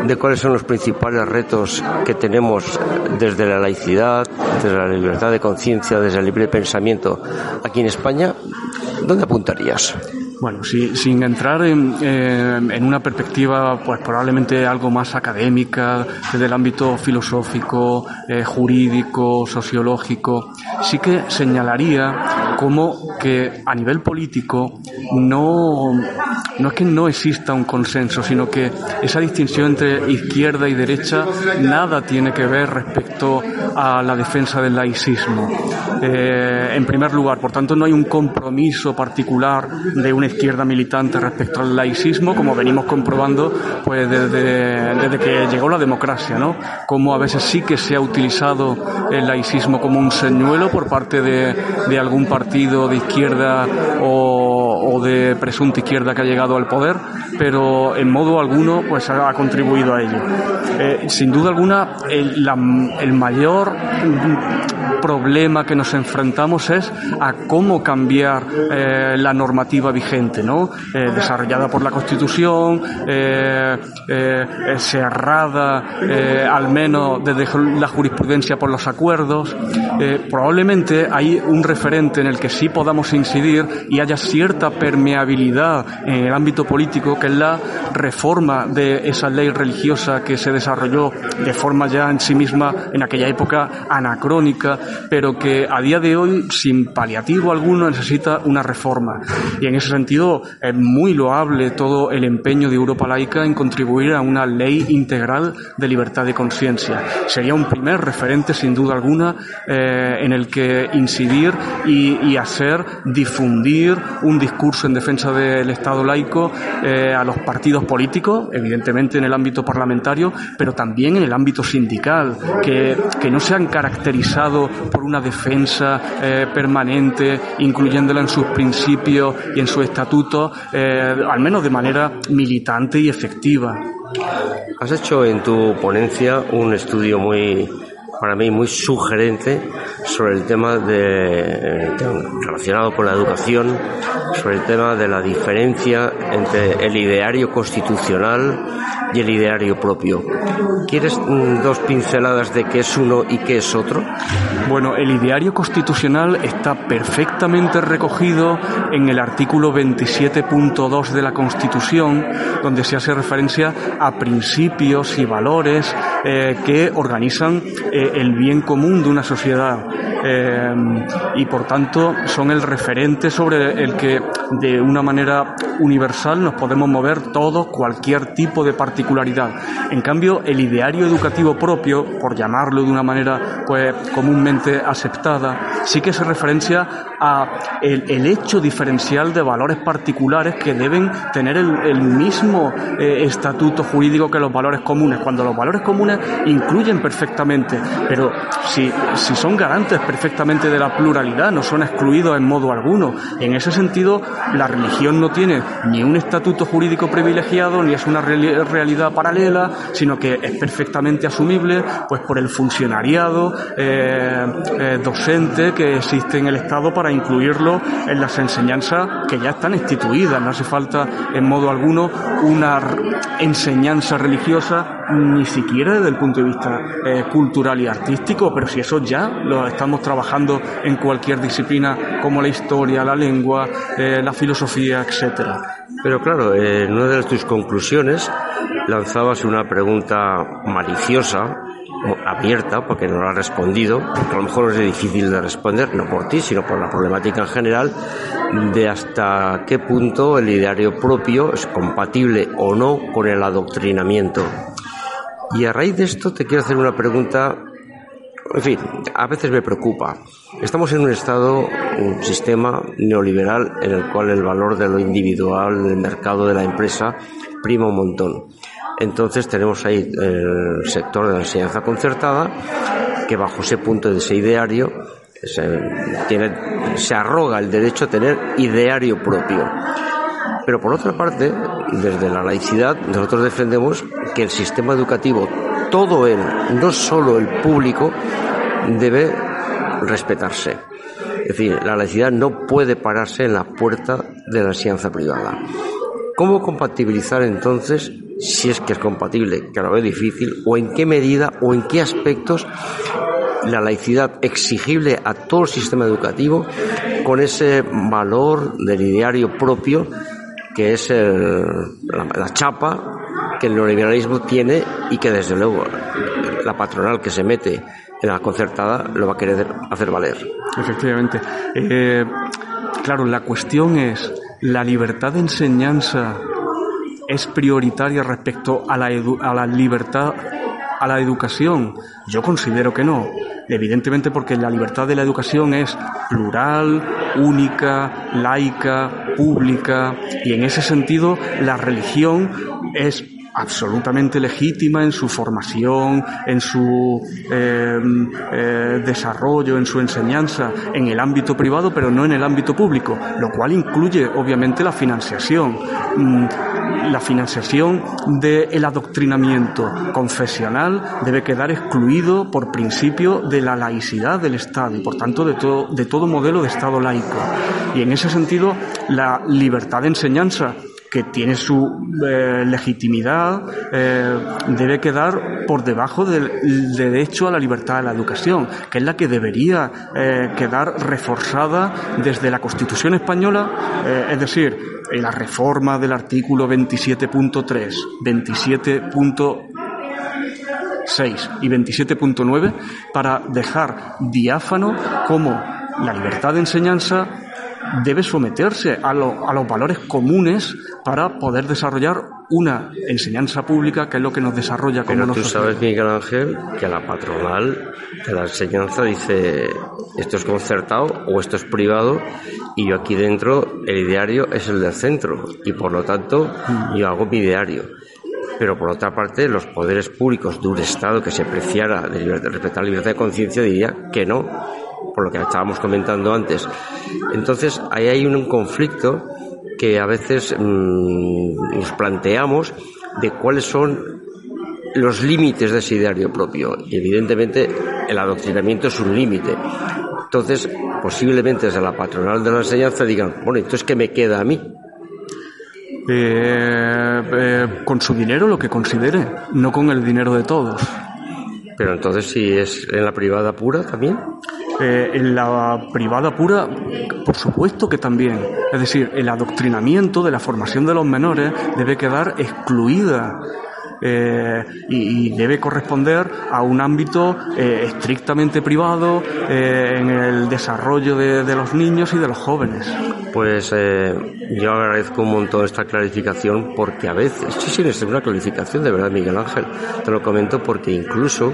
de cuáles son los principales retos que tenemos desde la laicidad, desde la libertad de conciencia, desde el libre pensamiento aquí en España, ¿dónde apuntarías? Bueno, si, sin entrar en, una perspectiva, pues probablemente algo más académica, desde el ámbito filosófico, eh, jurídico, sociológico, sí que señalaría como que a nivel político no, no es que no exista un consenso, sino que esa distinción entre izquierda y derecha nada tiene que ver respecto a la defensa del laicismo. Eh, en primer lugar, por tanto, no hay un compromiso particular de una izquierda militante respecto al laicismo, como venimos comprobando pues desde, desde que llegó la democracia, ¿no? Como a veces sí que se ha utilizado el laicismo como un señuelo por parte de, de algún partido de izquierda o, o, de presunta izquierda que ha llegado al poder, pero en modo alguno pues ha, ha contribuido a ello. Eh, sin duda alguna, el, la, el mayor problema que nos enfrentamos es a cómo cambiar eh, la normativa vigente, ¿no? Eh, desarrollada por la Constitución, eh, cerrada al menos desde la jurisprudencia por los acuerdos. probablemente hay un referente en el que sí podamos incidir y haya cierta permeabilidad en el ámbito político, que es la reforma de esa ley religiosa que se desarrolló de forma ya en sí misma en aquella época anacrónica pero que a día de hoy, sin paliativo alguno, necesita una reforma. Y en ese sentido, es muy loable todo el empeño de Europa laica en contribuir a una ley integral de libertad de conciencia. Sería un primer referente, sin duda alguna, eh, en el que incidir y, hacer difundir un discurso en defensa del Estado laico eh, a los partidos políticos, evidentemente en el ámbito parlamentario, pero también en el ámbito sindical, que, que no se han caracterizado por una defensa eh, permanente, incluyéndola en sus principios y en su estatuto, eh, al menos de manera militante y efectiva. Has hecho en tu ponencia un estudio muy, para mí, muy sugerente sobre el tema de, relacionado con la educación, sobre el tema de la diferencia entre el ideario constitucional y el ideario propio. ¿Quieres mm, dos pinceladas de qué es uno y qué es otro? Bueno, el ideario constitucional está perfectamente recogido en el artículo 27.2 de la Constitución, donde se hace referencia a principios y valores eh, que organizan eh, el bien común de una sociedad. Eh, y por tanto son el referente sobre el que de una manera universal nos podemos mover todos, cualquier tipo de particularidad. En cambio, el ideario educativo propio, por llamarlo de una manera pues comúnmente aceptada, sí que se referencia a el, hecho diferencial de valores particulares que deben tener el, el mismo eh, estatuto jurídico que los valores comunes, cuando los valores comunes incluyen perfectamente, pero si, si son garantes perfectamente de la pluralidad, no son excluidos en modo alguno. En ese sentido, la religión no tiene ni un estatuto jurídico privilegiado, ni es una realidad paralela, sino que es perfectamente asumible pues por el funcionariado eh, eh, docente que existe en el Estado para incluirlo en las enseñanzas que ya están instituidas. No hace falta en modo alguno una enseñanza religiosa ni siquiera desde el punto de vista eh, cultural y artístico, pero si eso ya lo estamos trabajando en cualquier disciplina como la historia, la lengua, eh, la filosofía, etcétera. Pero claro, en una de tus conclusiones lanzabas una pregunta maliciosa abierta, porque no lo ha respondido, porque a lo mejor es difícil de responder, no por ti, sino por la problemática en general, de hasta qué punto el ideario propio es compatible o no con el adoctrinamiento. Y a raíz de esto te quiero hacer una pregunta, en fin, a veces me preocupa. Estamos en un estado, un sistema neoliberal en el cual el valor de lo individual, del mercado, de la empresa, prima un montón. Entonces tenemos ahí el sector de la enseñanza concertada, que bajo ese punto de ese ideario se, tiene, se arroga el derecho a tener ideario propio. Pero por otra parte, desde la laicidad, nosotros defendemos que el sistema educativo, todo él, no solo el público, debe respetarse. Es decir, la laicidad no puede pararse en la puerta de la enseñanza privada. ¿Cómo compatibilizar entonces si es que es compatible, que lo veo difícil, o en qué medida o en qué aspectos la laicidad exigible a todo el sistema educativo con ese valor del ideario propio que es la, chapa que el neoliberalismo tiene y que desde luego la patronal que se mete en la concertada lo va a querer hacer valer. Efectivamente. Eh, claro, la cuestión es la libertad de enseñanza es prioritaria respecto a la, a la libertad, a la educación? Yo considero que no. Evidentemente porque la libertad de la educación es plural, única, laica, pública y en ese sentido la religión es absolutamente legítima en su formación, en su eh, eh, desarrollo, en su enseñanza en el ámbito privado, pero no en el ámbito público, lo cual incluye obviamente la financiación. Mm, la financiación del adoctrinamiento confesional debe quedar excluido por principio de la laicidad del Estado y por tanto de todo, de todo modelo de Estado laico. Y en ese sentido, la libertad de enseñanza que tiene su eh, legitimidad, eh, debe quedar por debajo del derecho a la libertad de la educación, que es la que debería eh, quedar reforzada desde la Constitución española, es decir, en la reforma del artículo 27.3, 27.6 y 27.9 para dejar diáfano cómo la libertad de enseñanza debe someterse a, los valores comunes para poder desarrollar una enseñanza pública que es lo que nos desarrolla como Pero tú sabes, Miguel Ángel, que la patronal de la enseñanza dice esto es concertado o esto es privado y yo aquí dentro el ideario es el del centro y por lo tanto yo hago mi ideario. Pero por otra parte, los poderes públicos de un Estado que se preciara de, de respetar la libertad de conciencia diría que no, por lo que estábamos comentando antes. Entonces, ahí hay un conflicto que a veces mm, nos planteamos de cuáles son los límites de ese ideario propio. Y evidentemente el adoctrinamiento es un límite. Entonces, posiblemente desde la patronal de la enseñanza digan, bueno, entonces, ¿qué me queda a mí? Eh, eh, con su dinero lo que considere, no con el dinero de todos. Pero entonces, si es en la privada pura también. Eh, en la privada pura, por supuesto que también. Es decir, el adoctrinamiento de la formación de los menores debe quedar excluida eh, y, debe corresponder a un ámbito eh, estrictamente privado en el desarrollo de, los niños y de los jóvenes. Pues yo agradezco un montón esta clarificación porque a veces, sí, sí, es una clarificación de verdad, Miguel Ángel. Te lo comento porque incluso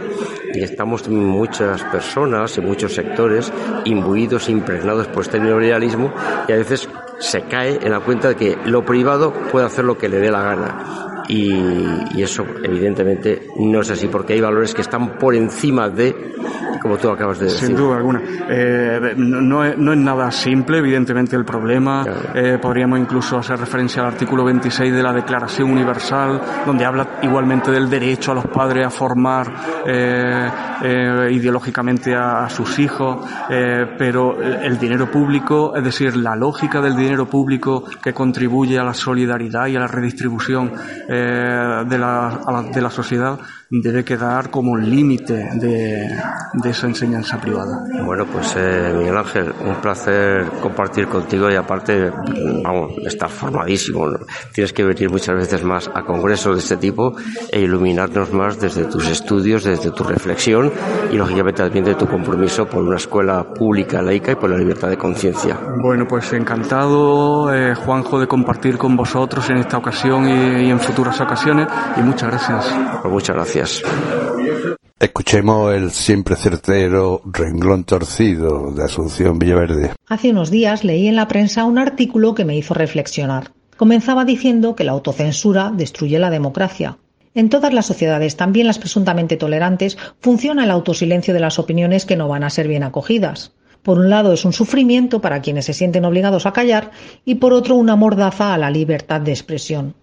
y estamos muchas personas en muchos sectores imbuidos, impregnados por este neoliberalismo y a veces se cae en la cuenta de que lo privado puede hacer lo que le dé la gana y, eso evidentemente no es así, porque hay valores que están por encima de, como tú acabas de decir. Sin duda alguna. Eh, no, es, no, es, nada simple, evidentemente, el problema. Eh, podríamos incluso hacer referencia al artículo 26 de la Declaración Universal, donde habla igualmente del derecho a los padres a formar eh, ideológicamente a, a, sus hijos, pero el dinero público, es decir, la lógica del dinero público que contribuye a la solidaridad y a la redistribución de la, de la sociedad, debe quedar como límite de, de, esa enseñanza privada. Bueno, pues eh, Miguel Ángel, un placer compartir contigo y aparte, vamos, estás formadísimo. Tienes que venir muchas veces más a congresos de este tipo e iluminarnos más desde tus estudios, desde tu reflexión y lógicamente también de tu compromiso por una escuela pública, laica y por la libertad de conciencia. Bueno, pues encantado, eh, Juanjo, de compartir con vosotros en esta ocasión y, y en futuras ocasiones y muchas gracias. Pues muchas gracias. Escuchemos el siempre certero renglón torcido de Asunción Villaverde. Hace unos días leí en la prensa un artículo que me hizo reflexionar. Comenzaba diciendo que la autocensura destruye la democracia. En todas las sociedades, también las presuntamente tolerantes, funciona el autosilencio de las opiniones que no van a ser bien acogidas. Por un lado es un sufrimiento para quienes se sienten obligados a callar y por otro una mordaza a la libertad de expresión.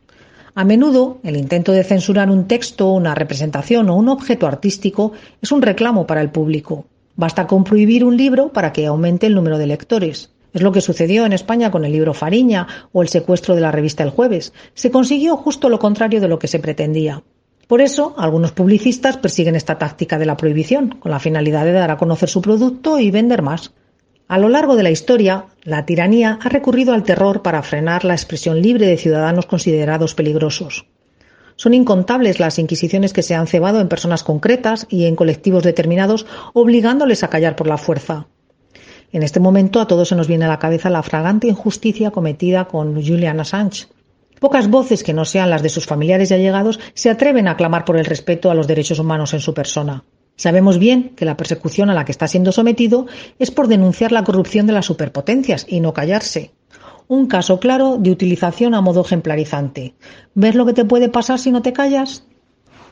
A menudo, el intento de censurar un texto, una representación o un objeto artístico es un reclamo para el público. Basta con prohibir un libro para que aumente el número de lectores. Es lo que sucedió en España con el libro Fariña o el secuestro de la revista El Jueves. Se consiguió justo lo contrario de lo que se pretendía. Por eso, algunos publicistas persiguen esta táctica de la prohibición, con la finalidad de dar a conocer su producto y vender más. A lo largo de la historia, la tiranía ha recurrido al terror para frenar la expresión libre de ciudadanos considerados peligrosos. Son incontables las inquisiciones que se han cebado en personas concretas y en colectivos determinados, obligándoles a callar por la fuerza. En este momento a todos se nos viene a la cabeza la fragante injusticia cometida con Julian Assange. Pocas voces que no sean las de sus familiares y allegados se atreven a clamar por el respeto a los derechos humanos en su persona. Sabemos bien que la persecución a la que está siendo sometido es por denunciar la corrupción de las superpotencias y no callarse. Un caso claro de utilización a modo ejemplarizante. ¿Ves lo que te puede pasar si no te callas?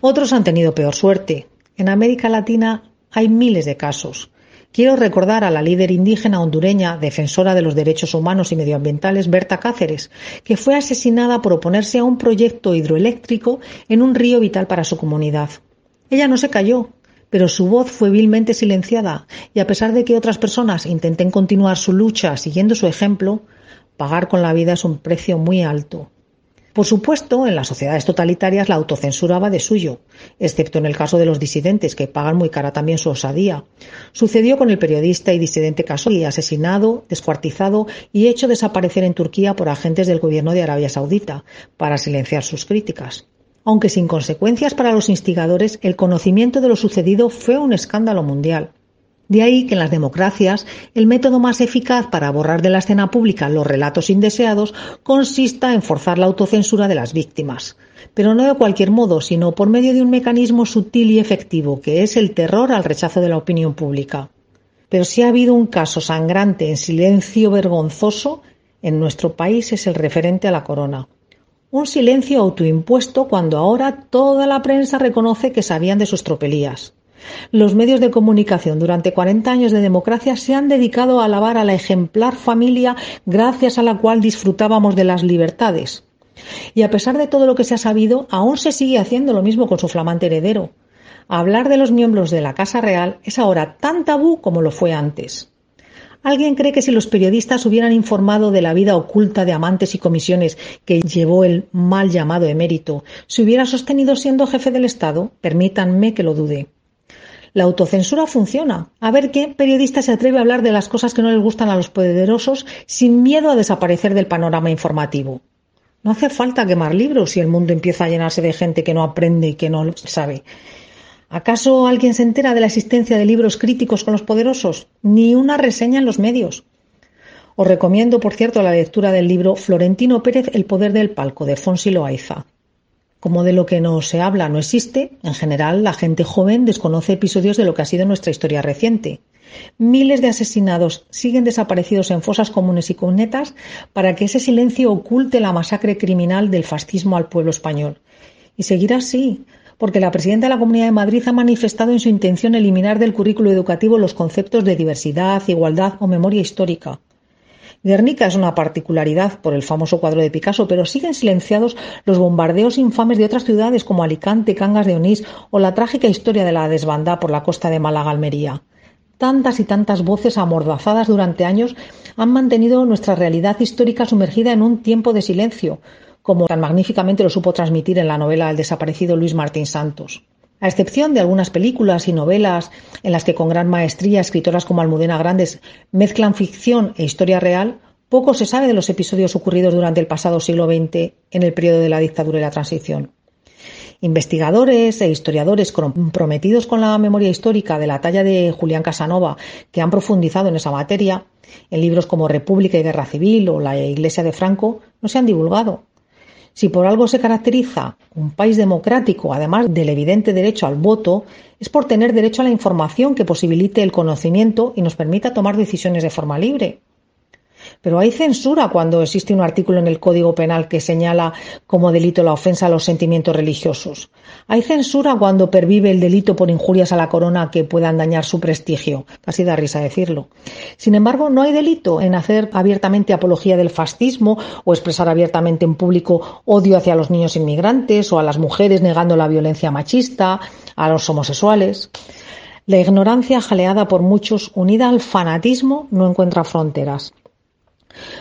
Otros han tenido peor suerte. En América Latina hay miles de casos. Quiero recordar a la líder indígena hondureña, defensora de los derechos humanos y medioambientales, Berta Cáceres, que fue asesinada por oponerse a un proyecto hidroeléctrico en un río vital para su comunidad. Ella no se cayó, pero su voz fue vilmente silenciada y a pesar de que otras personas intenten continuar su lucha siguiendo su ejemplo, pagar con la vida es un precio muy alto. Por supuesto, en las sociedades totalitarias la autocensura va de suyo, excepto en el caso de los disidentes, que pagan muy cara también su osadía. Sucedió con el periodista y disidente Khashoggi, asesinado, descuartizado y hecho desaparecer en Turquía por agentes del gobierno de Arabia Saudita, para silenciar sus críticas. Aunque sin consecuencias para los instigadores, el conocimiento de lo sucedido fue un escándalo mundial. De ahí que en las democracias el método más eficaz para borrar de la escena pública los relatos indeseados consista en forzar la autocensura de las víctimas. Pero no de cualquier modo, sino por medio de un mecanismo sutil y efectivo, que es el terror al rechazo de la opinión pública. Pero si ha habido un caso sangrante en silencio vergonzoso, en nuestro país es el referente a la corona. Un silencio autoimpuesto cuando ahora toda la prensa reconoce que sabían de sus tropelías. Los medios de comunicación durante 40 años de democracia se han dedicado a alabar a la ejemplar familia gracias a la cual disfrutábamos de las libertades. Y a pesar de todo lo que se ha sabido, aún se sigue haciendo lo mismo con su flamante heredero. Hablar de los miembros de la Casa Real es ahora tan tabú como lo fue antes. ¿Alguien cree que si los periodistas hubieran informado de la vida oculta de amantes y comisiones que llevó el mal llamado emérito, se hubiera sostenido siendo jefe del Estado? Permítanme que lo dude. La autocensura funciona. A ver qué periodista se atreve a hablar de las cosas que no les gustan a los poderosos sin miedo a desaparecer del panorama informativo. No hace falta quemar libros si el mundo empieza a llenarse de gente que no aprende y que no sabe. ¿Acaso alguien se entera de la existencia de libros críticos con los poderosos? Ni una reseña en los medios. Os recomiendo, por cierto, la lectura del libro Florentino Pérez, El poder del palco, de Fonsi Loaiza. Como de lo que no se habla no existe, en general la gente joven desconoce episodios de lo que ha sido nuestra historia reciente. Miles de asesinados siguen desaparecidos en fosas comunes y cunetas para que ese silencio oculte la masacre criminal del fascismo al pueblo español. Y seguirá así, porque la presidenta de la Comunidad de Madrid ha manifestado en su intención eliminar del currículo educativo los conceptos de diversidad, igualdad o memoria histórica. Guernica es una particularidad por el famoso cuadro de Picasso, pero siguen silenciados los bombardeos infames de otras ciudades como Alicante, Cangas de Onís o la trágica historia de la desbandada por la costa de Málaga-Almería. Tantas y tantas voces amordazadas durante años han mantenido nuestra realidad histórica sumergida en un tiempo de silencio, como tan magníficamente lo supo transmitir en la novela El desaparecido Luis Martín Santos. A excepción de algunas películas y novelas en las que con gran maestría escritoras como Almudena Grandes mezclan ficción e historia real, poco se sabe de los episodios ocurridos durante el pasado siglo XX en el periodo de la dictadura y la transición. Investigadores e historiadores comprometidos con la memoria histórica de la talla de Julián Casanova, que han profundizado en esa materia, en libros como República y Guerra Civil o La Iglesia de Franco, no se han divulgado si por algo se caracteriza un país democrático, además del evidente derecho al voto, es por tener derecho a la información que posibilite el conocimiento y nos permita tomar decisiones de forma libre. Pero hay censura cuando existe un artículo en el Código Penal que señala como delito la ofensa a los sentimientos religiosos. Hay censura cuando pervive el delito por injurias a la corona que puedan dañar su prestigio. Casi da risa decirlo. Sin embargo, no hay delito en hacer abiertamente apología del fascismo o expresar abiertamente en público odio hacia los niños inmigrantes o a las mujeres negando la violencia machista, a los homosexuales. La ignorancia jaleada por muchos, unida al fanatismo, no encuentra fronteras.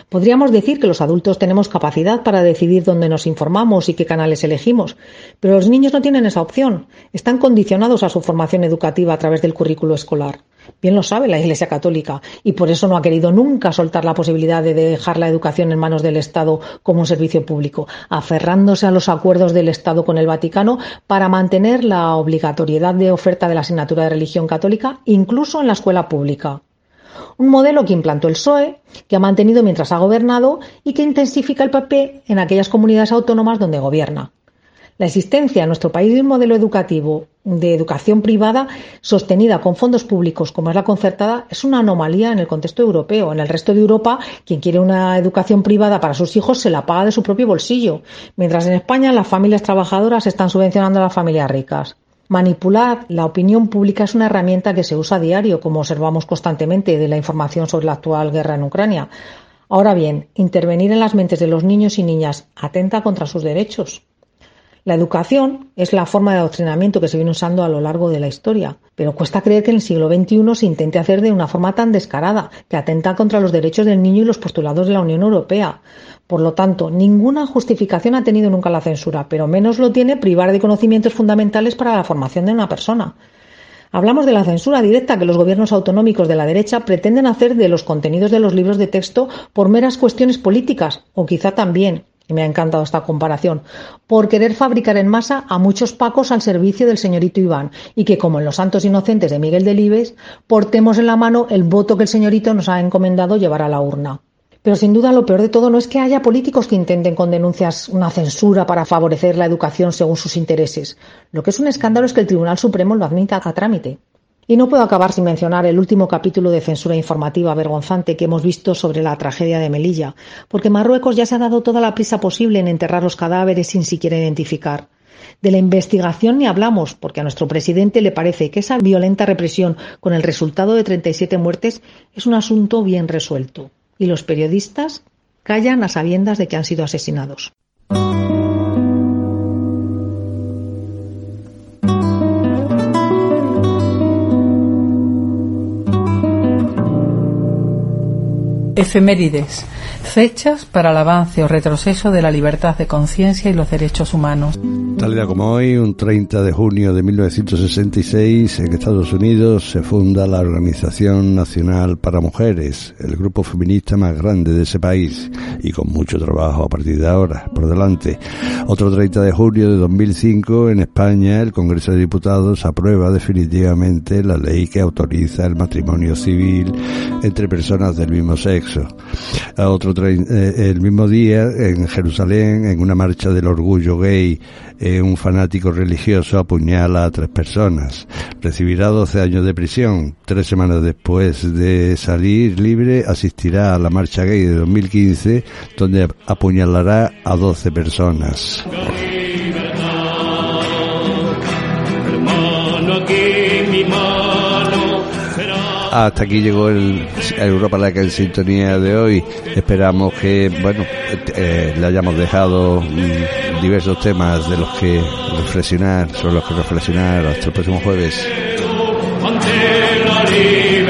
Podríamos decir que los adultos tenemos capacidad para decidir dónde nos informamos y qué canales elegimos, pero los niños no tienen esa opción. Están condicionados a su formación educativa a través del currículo escolar. Bien lo sabe la Iglesia Católica y por eso no ha querido nunca soltar la posibilidad de dejar la educación en manos del Estado como un servicio público, aferrándose a los acuerdos del Estado con el Vaticano para mantener la obligatoriedad de oferta de la asignatura de religión católica incluso en la escuela pública. Un modelo que implantó el PSOE, que ha mantenido mientras ha gobernado y que intensifica el papel en aquellas comunidades autónomas donde gobierna. La existencia en nuestro país de un modelo educativo de educación privada sostenida con fondos públicos como es la concertada es una anomalía en el contexto europeo. En el resto de Europa, quien quiere una educación privada para sus hijos se la paga de su propio bolsillo, mientras en España las familias trabajadoras están subvencionando a las familias ricas. Manipular la opinión pública es una herramienta que se usa a diario, como observamos constantemente de la información sobre la actual guerra en Ucrania. Ahora bien, intervenir en las mentes de los niños y niñas atenta contra sus derechos. La educación es la forma de adoctrinamiento que se viene usando a lo largo de la historia, pero cuesta creer que en el siglo XXI se intente hacer de una forma tan descarada, que atenta contra los derechos del niño y los postulados de la Unión Europea. Por lo tanto, ninguna justificación ha tenido nunca la censura, pero menos lo tiene privar de conocimientos fundamentales para la formación de una persona. Hablamos de la censura directa que los gobiernos autonómicos de la derecha pretenden hacer de los contenidos de los libros de texto por meras cuestiones políticas, o quizá también, y me ha encantado esta comparación, por querer fabricar en masa a muchos pacos al servicio del señorito Iván, y que, como en Los Santos Inocentes de Miguel Delibes, portemos en la mano el voto que el señorito nos ha encomendado llevar a la urna. Pero sin duda lo peor de todo no es que haya políticos que intenten con denuncias una censura para favorecer la educación según sus intereses. Lo que es un escándalo es que el Tribunal Supremo lo admita a trámite. Y no puedo acabar sin mencionar el último capítulo de censura informativa vergonzante que hemos visto sobre la tragedia de Melilla, porque Marruecos ya se ha dado toda la prisa posible en enterrar los cadáveres sin siquiera identificar. De la investigación ni hablamos, porque a nuestro presidente le parece que esa violenta represión con el resultado de 37 muertes es un asunto bien resuelto y los periodistas callan a sabiendas de que han sido asesinados. Efemérides. Fechas para el avance o retroceso de la libertad de conciencia y los derechos humanos. Tal día como hoy, un 30 de junio de 1966, en Estados Unidos se funda la Organización Nacional para Mujeres, el grupo feminista más grande de ese país, y con mucho trabajo a partir de ahora, por delante. Otro 30 de junio de 2005, en España, el Congreso de Diputados aprueba definitivamente la ley que autoriza el matrimonio civil entre personas del mismo sexo. Otro eh, el mismo día, en Jerusalén, en una marcha del orgullo gay, eh, un fanático religioso apuñala a tres personas. Recibirá 12 años de prisión. Tres semanas después de salir libre, asistirá a la marcha gay de 2015, donde apuñalará a 12 personas. Hasta aquí llegó el, Europa Laica en sintonía de hoy. Esperamos que, bueno, eh, le hayamos dejado mm, diversos temas de los que reflexionar, sobre los que reflexionar hasta el próximo jueves. La.